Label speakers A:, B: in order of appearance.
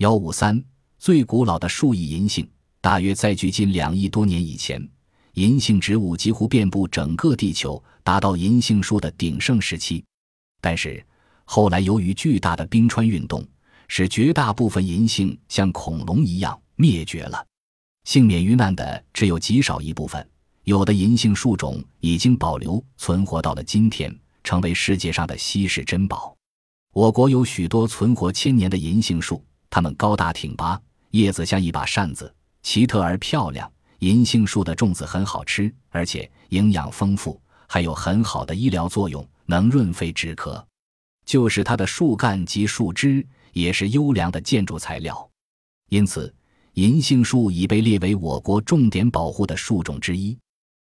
A: 幺五三，最古老的树艺银杏，大约在距今两亿多年以前，银杏植物几乎遍布整个地球，达到银杏树的鼎盛时期。但是后来由于巨大的冰川运动，使绝大部分银杏像恐龙一样灭绝了，幸免于难的只有极少一部分。有的银杏树种已经保留存活到了今天，成为世界上的稀世珍宝。我国有许多存活千年的银杏树，它们高大挺拔，叶子像一把扇子，奇特而漂亮。银杏树的种子很好吃，而且营养丰富，还有很好的医疗作用，能润肺止咳。就是它的树干及树枝也是优良的建筑材料，因此银杏树已被列为我国重点保护的树种之一。